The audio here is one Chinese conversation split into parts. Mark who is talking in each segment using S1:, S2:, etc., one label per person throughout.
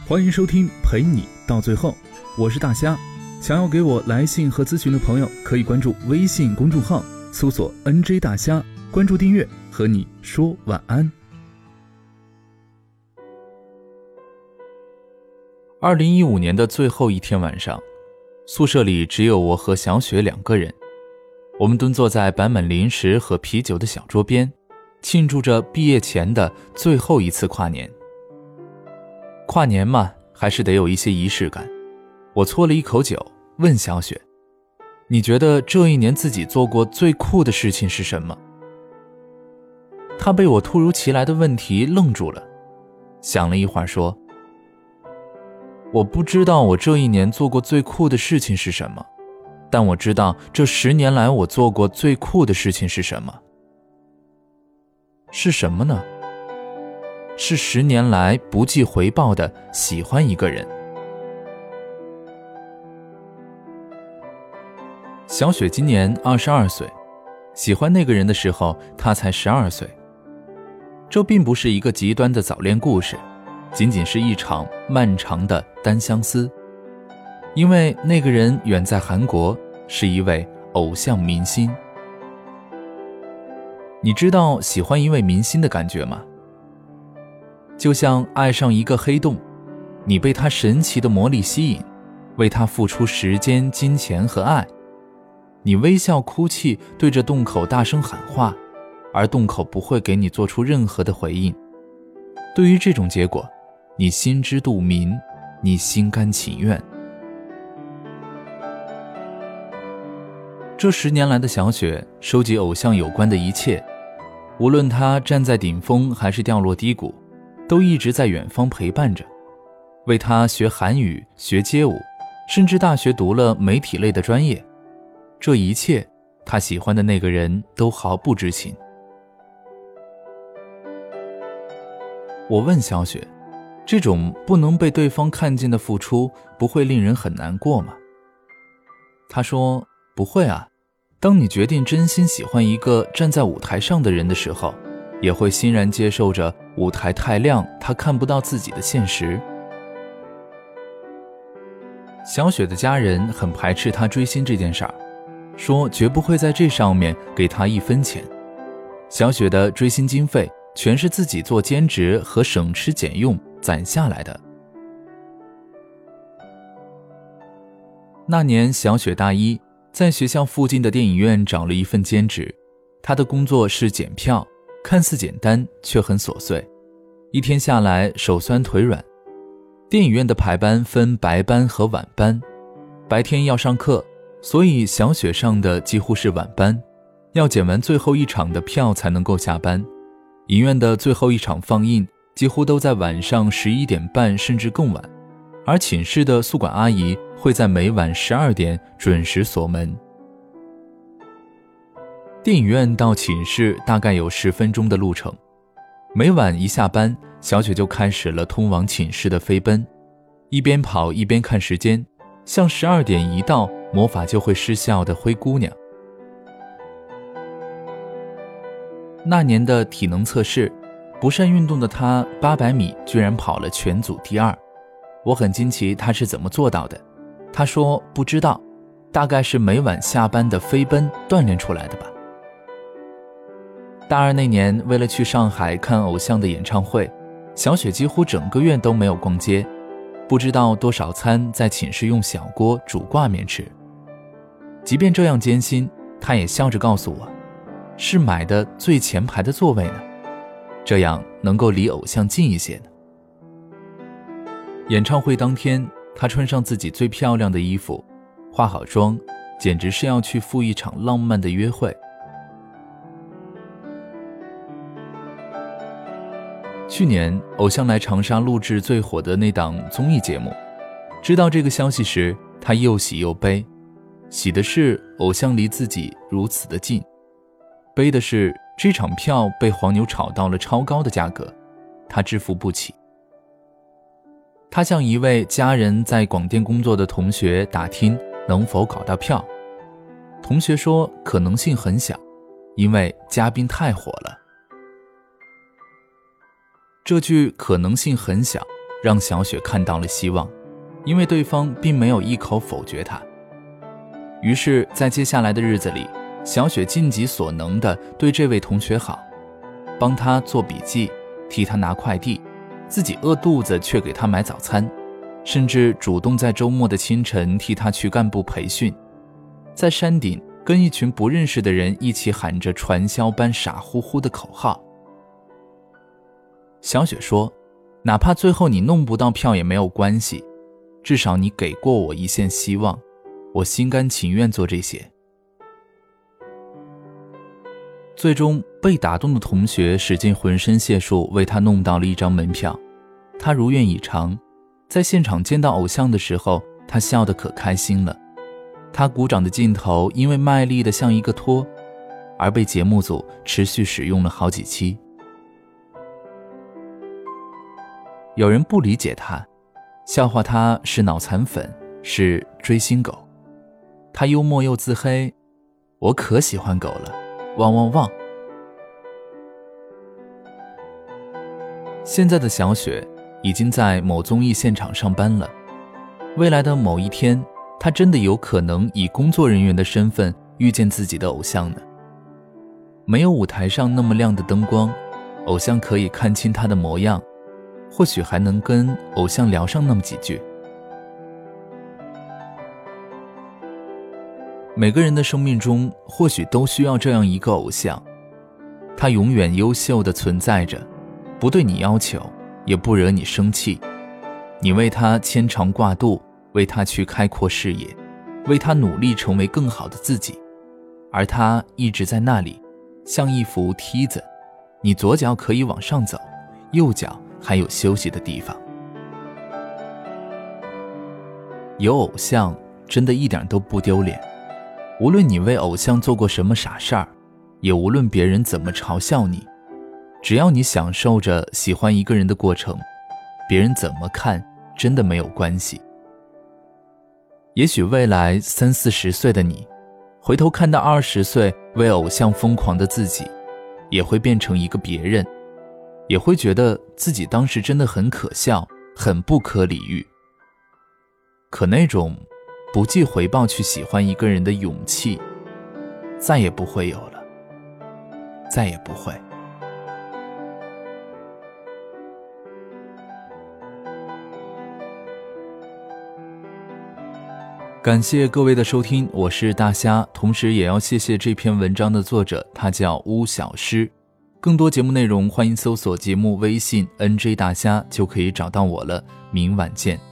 S1: 欢迎收听陪你到最后，我是大虾。想要给我来信和咨询的朋友，可以关注微信公众号，搜索 “nj 大虾”，关注订阅，和你说晚安。
S2: 二零一五年的最后一天晚上，宿舍里只有我和小雪两个人。我们蹲坐在摆满零食和啤酒的小桌边，庆祝着毕业前的最后一次跨年。跨年嘛，还是得有一些仪式感。我搓了一口酒，问小雪：“你觉得这一年自己做过最酷的事情是什么？”她被我突如其来的问题愣住了，想了一会儿说。我不知道我这一年做过最酷的事情是什么，但我知道这十年来我做过最酷的事情是什么。是什么呢？是十年来不计回报的喜欢一个人。小雪今年二十二岁，喜欢那个人的时候，她才十二岁。这并不是一个极端的早恋故事。仅仅是一场漫长的单相思，因为那个人远在韩国，是一位偶像明星。你知道喜欢一位明星的感觉吗？就像爱上一个黑洞，你被它神奇的魔力吸引，为它付出时间、金钱和爱，你微笑、哭泣，对着洞口大声喊话，而洞口不会给你做出任何的回应。对于这种结果。你心知肚明，你心甘情愿。这十年来的小雪收集偶像有关的一切，无论他站在顶峰还是掉落低谷，都一直在远方陪伴着，为他学韩语、学街舞，甚至大学读了媒体类的专业。这一切，他喜欢的那个人都毫不知情。我问小雪。这种不能被对方看见的付出，不会令人很难过吗？他说：“不会啊。当你决定真心喜欢一个站在舞台上的人的时候，也会欣然接受着舞台太亮，他看不到自己的现实。”小雪的家人很排斥她追星这件事儿，说绝不会在这上面给她一分钱。小雪的追星经费全是自己做兼职和省吃俭用。攒下来的。那年，小雪大一，在学校附近的电影院找了一份兼职。她的工作是检票，看似简单，却很琐碎。一天下来，手酸腿软。电影院的排班分白班和晚班，白天要上课，所以小雪上的几乎是晚班，要检完最后一场的票才能够下班。影院的最后一场放映。几乎都在晚上十一点半甚至更晚，而寝室的宿管阿姨会在每晚十二点准时锁门。电影院到寝室大概有十分钟的路程，每晚一下班，小雪就开始了通往寝室的飞奔，一边跑一边看时间，像十二点一到，魔法就会失效的灰姑娘。那年的体能测试。不善运动的他，八百米居然跑了全组第二，我很惊奇他是怎么做到的。他说不知道，大概是每晚下班的飞奔锻炼出来的吧。大二那年，为了去上海看偶像的演唱会，小雪几乎整个月都没有逛街，不知道多少餐在寝室用小锅煮挂面吃。即便这样艰辛，她也笑着告诉我，是买的最前排的座位呢。这样能够离偶像近一些呢。演唱会当天，她穿上自己最漂亮的衣服，化好妆，简直是要去赴一场浪漫的约会。去年，偶像来长沙录制最火的那档综艺节目，知道这个消息时，他又喜又悲。喜的是偶像离自己如此的近，悲的是。这场票被黄牛炒到了超高的价格，他支付不起。他向一位家人在广电工作的同学打听能否搞到票，同学说可能性很小，因为嘉宾太火了。这句可能性很小，让小雪看到了希望，因为对方并没有一口否决她。于是，在接下来的日子里，小雪尽己所能地对这位同学好，帮他做笔记，替他拿快递，自己饿肚子却给他买早餐，甚至主动在周末的清晨替他去干部培训，在山顶跟一群不认识的人一起喊着传销般傻乎乎的口号。小雪说：“哪怕最后你弄不到票也没有关系，至少你给过我一线希望，我心甘情愿做这些。”最终被打动的同学使尽浑身解数为他弄到了一张门票，他如愿以偿，在现场见到偶像的时候，他笑得可开心了。他鼓掌的镜头因为卖力的像一个托，而被节目组持续使用了好几期。有人不理解他，笑话他是脑残粉，是追星狗。他幽默又自黑，我可喜欢狗了，汪汪汪！现在的小雪已经在某综艺现场上班了，未来的某一天，她真的有可能以工作人员的身份遇见自己的偶像呢。没有舞台上那么亮的灯光，偶像可以看清她的模样。或许还能跟偶像聊上那么几句。每个人的生命中，或许都需要这样一个偶像，他永远优秀的存在着，不对你要求，也不惹你生气。你为他牵肠挂肚，为他去开阔视野，为他努力成为更好的自己，而他一直在那里，像一幅梯子，你左脚可以往上走，右脚。还有休息的地方。有偶像真的一点都不丢脸，无论你为偶像做过什么傻事儿，也无论别人怎么嘲笑你，只要你享受着喜欢一个人的过程，别人怎么看真的没有关系。也许未来三四十岁的你，回头看到二十岁为偶像疯狂的自己，也会变成一个别人。也会觉得自己当时真的很可笑，很不可理喻。可那种不计回报去喜欢一个人的勇气，再也不会有了，再也不会。感谢各位的收听，我是大虾，同时也要谢谢这篇文章的作者，他叫巫小诗。更多节目内容，欢迎搜索节目微信 “nj 大虾”就可以找到我了。明晚见。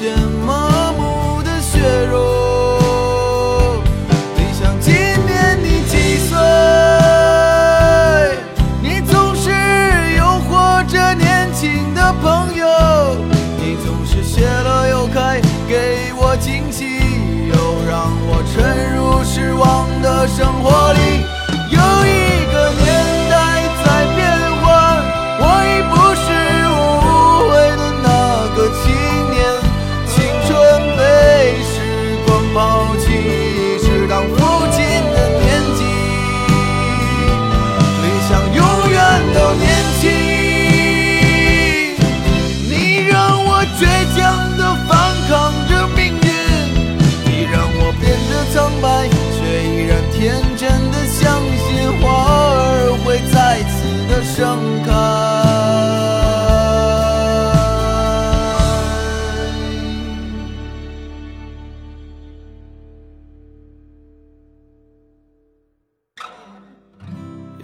S3: siempre.